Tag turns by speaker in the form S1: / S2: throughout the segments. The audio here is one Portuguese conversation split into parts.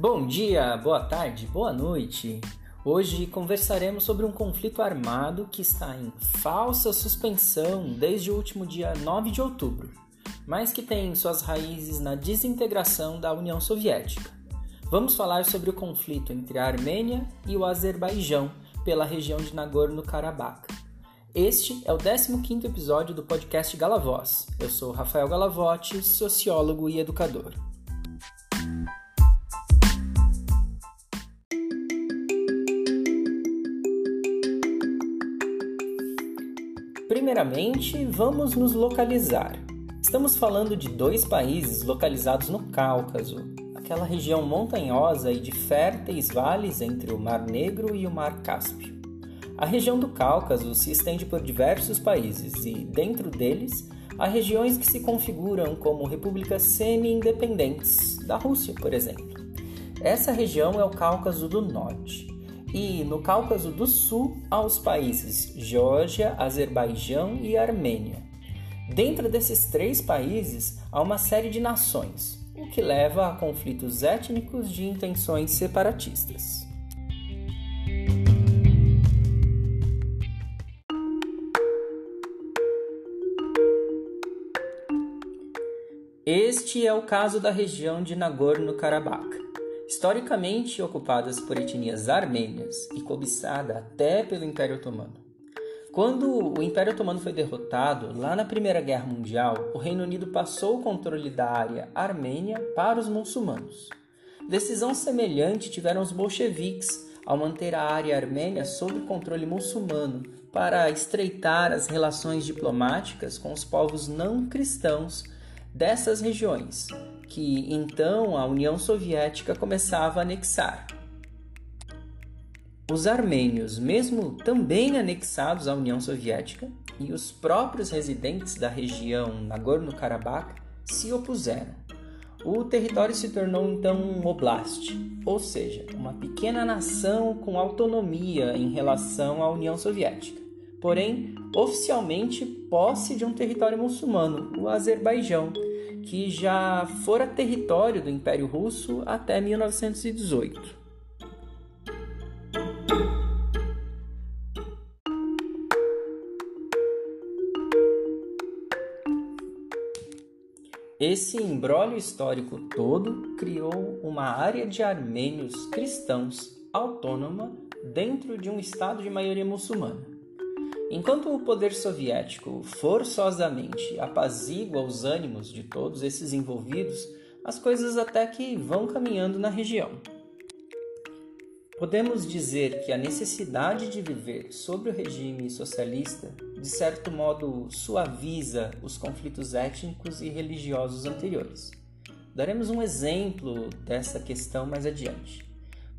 S1: Bom dia, boa tarde, boa noite. Hoje conversaremos sobre um conflito armado que está em falsa suspensão desde o último dia 9 de outubro, mas que tem suas raízes na desintegração da União Soviética. Vamos falar sobre o conflito entre a Armênia e o Azerbaijão pela região de Nagorno-Karabakh. Este é o 15º episódio do podcast Galavoz. Eu sou Rafael Galavotti, sociólogo e educador. Primeiramente, vamos nos localizar. Estamos falando de dois países localizados no Cáucaso, aquela região montanhosa e de férteis vales entre o Mar Negro e o Mar Cáspio. A região do Cáucaso se estende por diversos países e, dentro deles, há regiões que se configuram como repúblicas semi-independentes, da Rússia, por exemplo. Essa região é o Cáucaso do Norte e no Cáucaso do Sul aos países Geórgia, Azerbaijão e Armênia. Dentro desses três países há uma série de nações, o que leva a conflitos étnicos de intenções separatistas. Este é o caso da região de Nagorno-Karabakh historicamente ocupadas por etnias armênias e cobiçada até pelo Império Otomano. Quando o Império Otomano foi derrotado, lá na Primeira Guerra Mundial, o Reino Unido passou o controle da área armênia para os muçulmanos. Decisão semelhante tiveram os bolcheviques ao manter a área armênia sob controle muçulmano para estreitar as relações diplomáticas com os povos não cristãos dessas regiões, que então a União Soviética começava a anexar. Os armênios, mesmo também anexados à União Soviética, e os próprios residentes da região Nagorno-Karabakh se opuseram. O território se tornou então um oblast, ou seja, uma pequena nação com autonomia em relação à União Soviética. Porém, oficialmente posse de um território muçulmano, o Azerbaijão, que já fora território do Império Russo até 1918. Esse embrólio histórico todo criou uma área de armênios cristãos autônoma dentro de um estado de maioria muçulmana. Enquanto o poder soviético forçosamente apazigua os ânimos de todos esses envolvidos, as coisas até que vão caminhando na região. Podemos dizer que a necessidade de viver sob o regime socialista, de certo modo, suaviza os conflitos étnicos e religiosos anteriores. Daremos um exemplo dessa questão mais adiante.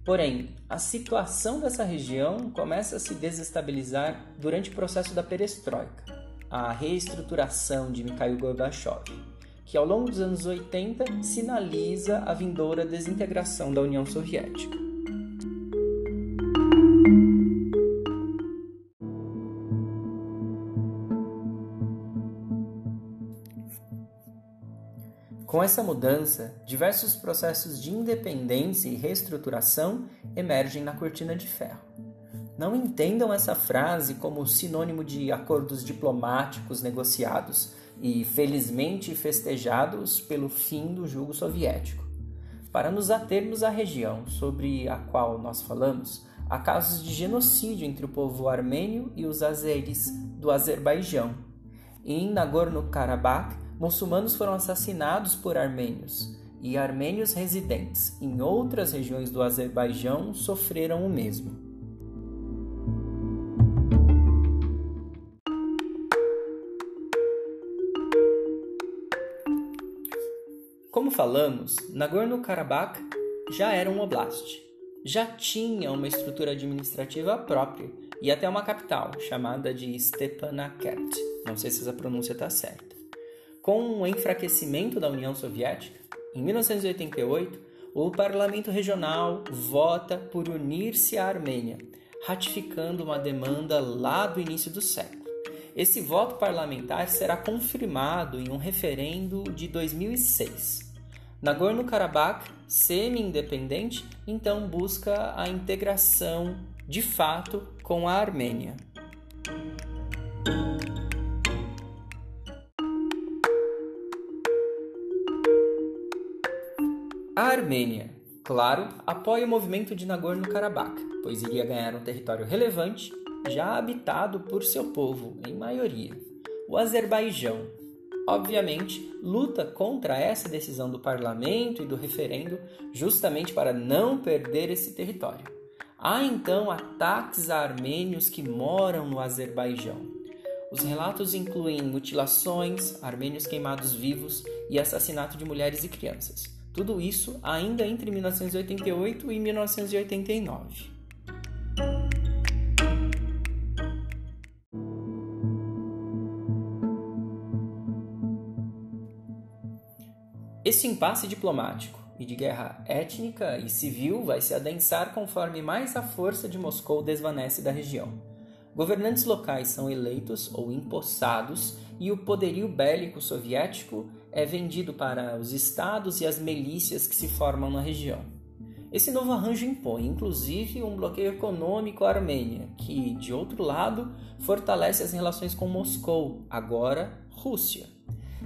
S1: Porém, a situação dessa região começa a se desestabilizar durante o processo da perestroika, a reestruturação de Mikhail Gorbachev, que ao longo dos anos 80 sinaliza a vindoura desintegração da União Soviética. Com essa mudança, diversos processos de independência e reestruturação emergem na cortina de ferro. Não entendam essa frase como sinônimo de acordos diplomáticos negociados e felizmente festejados pelo fim do jugo soviético. Para nos atermos à região sobre a qual nós falamos, há casos de genocídio entre o povo armênio e os azeris do Azerbaijão. Em Nagorno-Karabakh, muçulmanos foram assassinados por armênios e armênios residentes em outras regiões do Azerbaijão sofreram o mesmo. Como falamos, Nagorno-Karabakh já era um oblast, já tinha uma estrutura administrativa própria e até uma capital, chamada de Stepanakert. Não sei se essa pronúncia está certa. Com o enfraquecimento da União Soviética, em 1988, o parlamento regional vota por unir-se à Armênia, ratificando uma demanda lá do início do século. Esse voto parlamentar será confirmado em um referendo de 2006. Nagorno-Karabakh, semi-independente, então busca a integração de fato com a Armênia. A Armênia, claro, apoia o movimento de Nagorno-Karabakh, pois iria ganhar um território relevante, já habitado por seu povo, em maioria. O Azerbaijão, obviamente, luta contra essa decisão do parlamento e do referendo, justamente para não perder esse território. Há então ataques a armênios que moram no Azerbaijão. Os relatos incluem mutilações, armênios queimados vivos e assassinato de mulheres e crianças. Tudo isso ainda entre 1988 e 1989. Esse impasse diplomático e de guerra étnica e civil vai se adensar conforme mais a força de Moscou desvanece da região. Governantes locais são eleitos ou empossados e o poderio bélico soviético é vendido para os estados e as milícias que se formam na região. Esse novo arranjo impõe, inclusive, um bloqueio econômico à Armênia, que, de outro lado, fortalece as relações com Moscou, agora Rússia.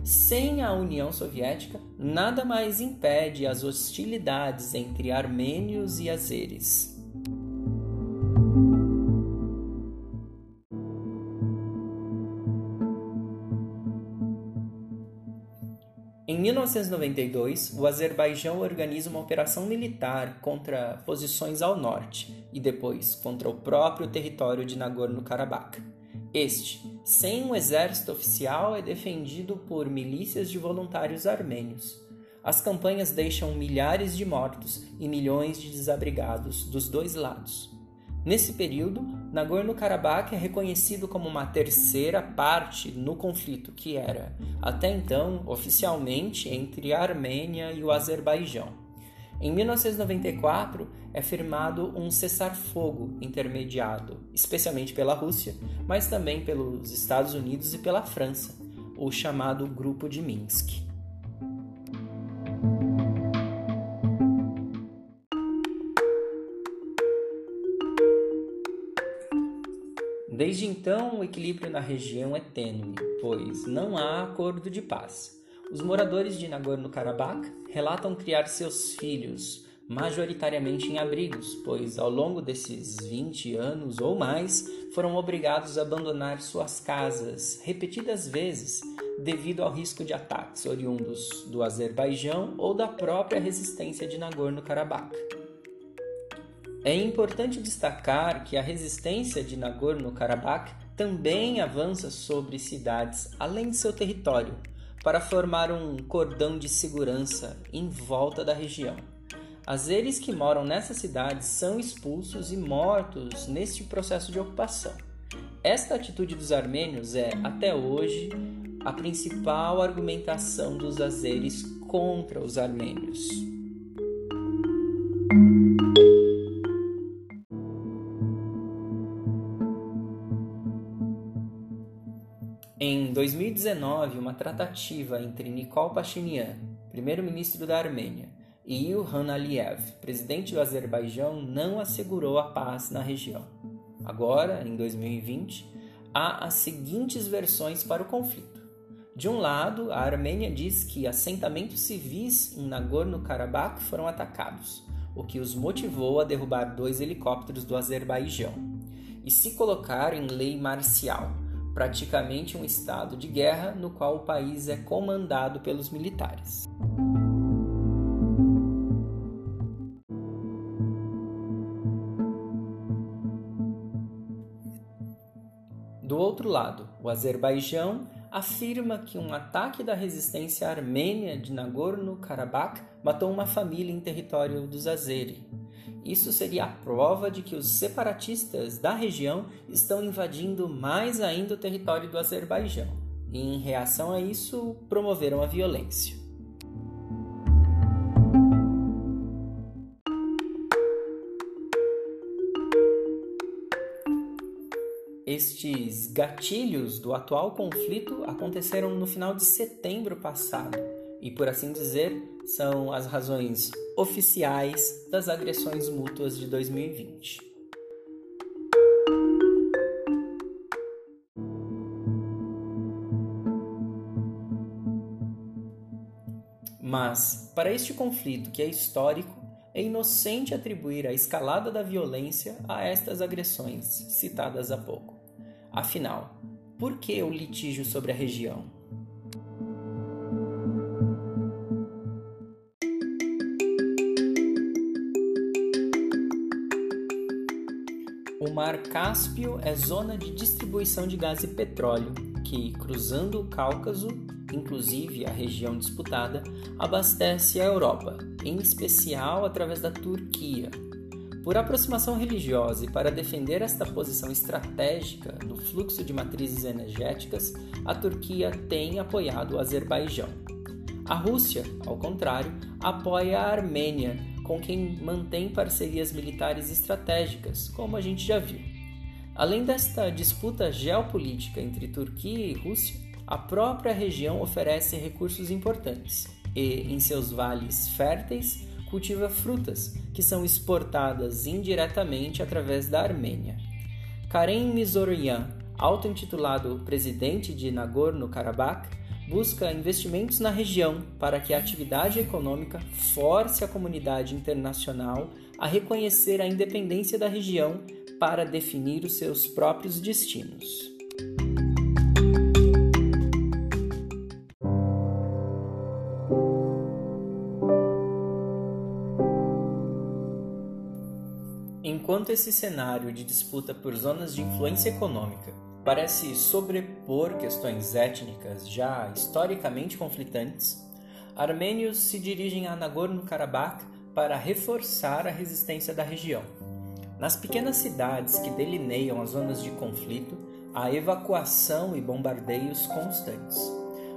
S1: Sem a União Soviética, nada mais impede as hostilidades entre armênios e azeres. Em 1992, o Azerbaijão organiza uma operação militar contra posições ao norte e depois contra o próprio território de Nagorno-Karabakh. Este, sem um exército oficial, é defendido por milícias de voluntários armênios. As campanhas deixam milhares de mortos e milhões de desabrigados dos dois lados. Nesse período, Nagorno-Karabakh é reconhecido como uma terceira parte no conflito que era, até então, oficialmente entre a Armênia e o Azerbaijão. Em 1994, é firmado um cessar-fogo intermediado, especialmente pela Rússia, mas também pelos Estados Unidos e pela França, o chamado Grupo de Minsk. Desde então, o equilíbrio na região é tênue, pois não há acordo de paz. Os moradores de Nagorno-Karabakh relatam criar seus filhos majoritariamente em abrigos, pois ao longo desses 20 anos ou mais foram obrigados a abandonar suas casas repetidas vezes devido ao risco de ataques oriundos do Azerbaijão ou da própria resistência de Nagorno-Karabakh. É importante destacar que a resistência de Nagorno-Karabakh também avança sobre cidades além de seu território, para formar um cordão de segurança em volta da região. Azeres que moram nessas cidades são expulsos e mortos neste processo de ocupação. Esta atitude dos armênios é, até hoje, a principal argumentação dos azeres contra os armênios. 2019, uma tratativa entre Nikol Pashinyan, primeiro-ministro da Armênia, e Ilham Aliyev, presidente do Azerbaijão, não assegurou a paz na região. Agora, em 2020, há as seguintes versões para o conflito. De um lado, a Armênia diz que assentamentos civis em Nagorno-Karabakh foram atacados, o que os motivou a derrubar dois helicópteros do Azerbaijão e se colocar em lei marcial praticamente um estado de guerra no qual o país é comandado pelos militares. Do outro lado, o Azerbaijão afirma que um ataque da resistência armênia de Nagorno-Karabakh matou uma família em território dos Azeri, isso seria a prova de que os separatistas da região estão invadindo mais ainda o território do Azerbaijão. E, em reação a isso, promoveram a violência. Estes gatilhos do atual conflito aconteceram no final de setembro passado, e, por assim dizer, são as razões oficiais das agressões mútuas de 2020. Mas, para este conflito que é histórico, é inocente atribuir a escalada da violência a estas agressões citadas há pouco. Afinal, por que o litígio sobre a região? Mar Cáspio é zona de distribuição de gás e petróleo que, cruzando o Cáucaso, inclusive a região disputada, abastece a Europa, em especial através da Turquia. Por aproximação religiosa e para defender esta posição estratégica do fluxo de matrizes energéticas, a Turquia tem apoiado o Azerbaijão. A Rússia, ao contrário, apoia a Armênia, com quem mantém parcerias militares estratégicas, como a gente já viu. Além desta disputa geopolítica entre Turquia e Rússia, a própria região oferece recursos importantes e, em seus vales férteis, cultiva frutas que são exportadas indiretamente através da Armênia. Karen Mizoryan, auto-intitulado presidente de Nagorno-Karabakh, busca investimentos na região para que a atividade econômica force a comunidade internacional a reconhecer a independência da região para definir os seus próprios destinos. Enquanto esse cenário de disputa por zonas de influência econômica parece sobrepor questões étnicas já historicamente conflitantes, armênios se dirigem a Nagorno-Karabakh para reforçar a resistência da região. Nas pequenas cidades que delineiam as zonas de conflito, há evacuação e bombardeios constantes.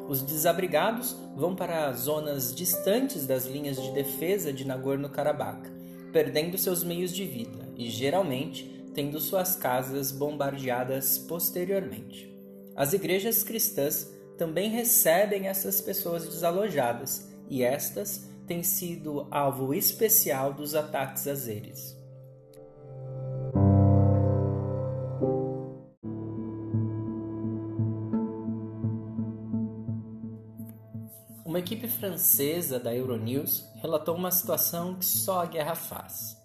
S1: Os desabrigados vão para zonas distantes das linhas de defesa de Nagorno-Karabakh, perdendo seus meios de vida e, geralmente, tendo suas casas bombardeadas posteriormente. As igrejas cristãs também recebem essas pessoas desalojadas e estas têm sido alvo especial dos ataques azeres. Uma equipe francesa da Euronews relatou uma situação que só a guerra faz.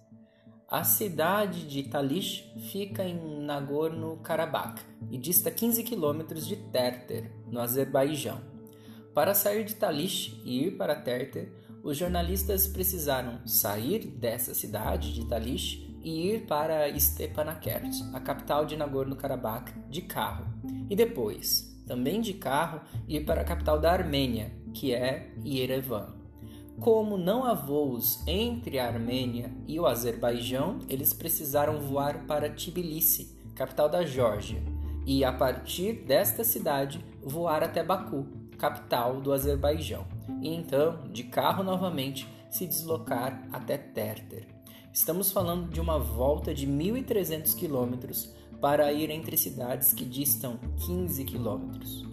S1: A cidade de Talish fica em Nagorno-Karabakh e dista 15 quilômetros de Terter, no Azerbaijão. Para sair de Talish e ir para Terter, os jornalistas precisaram sair dessa cidade de Talish e ir para Stepanakert, a capital de Nagorno-Karabakh, de carro, e depois, também de carro, ir para a capital da Armênia, que é Yerevan. Como não há voos entre a Armênia e o Azerbaijão, eles precisaram voar para Tbilisi, capital da Geórgia, e a partir desta cidade voar até Baku, capital do Azerbaijão, e então, de carro novamente, se deslocar até Terter. Estamos falando de uma volta de 1.300 quilômetros para ir entre cidades que distam 15 quilômetros.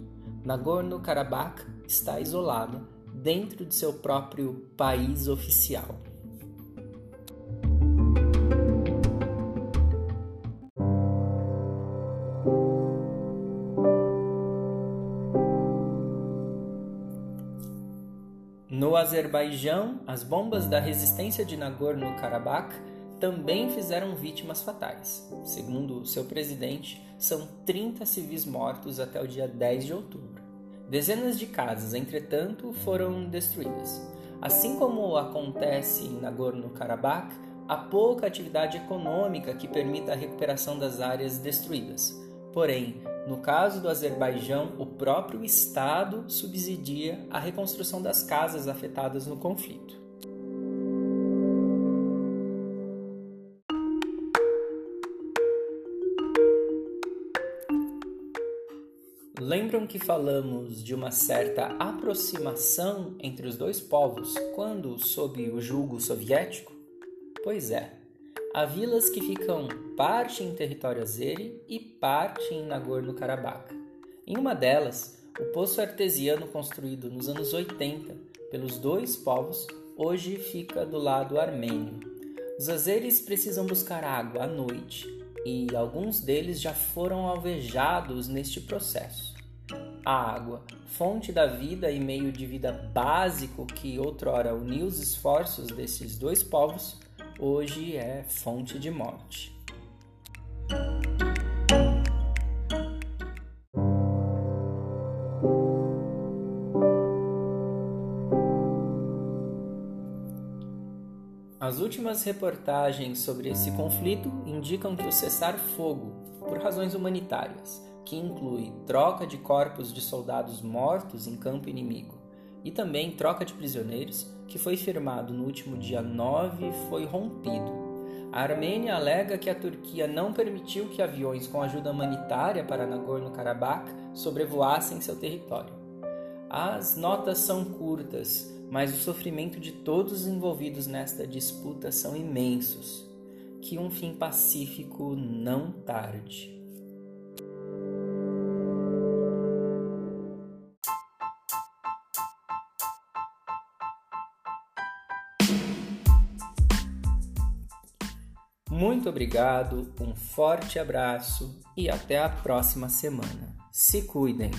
S1: Nagorno-Karabakh está isolado dentro de seu próprio país oficial. No Azerbaijão, as bombas da resistência de Nagorno-Karabakh também fizeram vítimas fatais. Segundo seu presidente, são 30 civis mortos até o dia 10 de outubro. Dezenas de casas, entretanto, foram destruídas. Assim como acontece em Nagorno-Karabakh, há pouca atividade econômica que permita a recuperação das áreas destruídas. Porém, no caso do Azerbaijão, o próprio Estado subsidia a reconstrução das casas afetadas no conflito. Lembram que falamos de uma certa aproximação entre os dois povos quando sob o julgo soviético? Pois é, há vilas que ficam parte em território azeri e parte em Nagorno-Karabakh. Em uma delas, o poço artesiano construído nos anos 80 pelos dois povos hoje fica do lado armênio. Os azeres precisam buscar água à noite e alguns deles já foram alvejados neste processo. A água, fonte da vida e meio de vida básico que outrora uniu os esforços desses dois povos, hoje é fonte de morte. As últimas reportagens sobre esse conflito indicam que o cessar-fogo, por razões humanitárias, que inclui troca de corpos de soldados mortos em campo inimigo e também troca de prisioneiros, que foi firmado no último dia 9, foi rompido. A Armênia alega que a Turquia não permitiu que aviões com ajuda humanitária para Nagorno-Karabakh sobrevoassem seu território. As notas são curtas, mas o sofrimento de todos os envolvidos nesta disputa são imensos. Que um fim pacífico não tarde. Obrigado, um forte abraço e até a próxima semana. Se cuidem!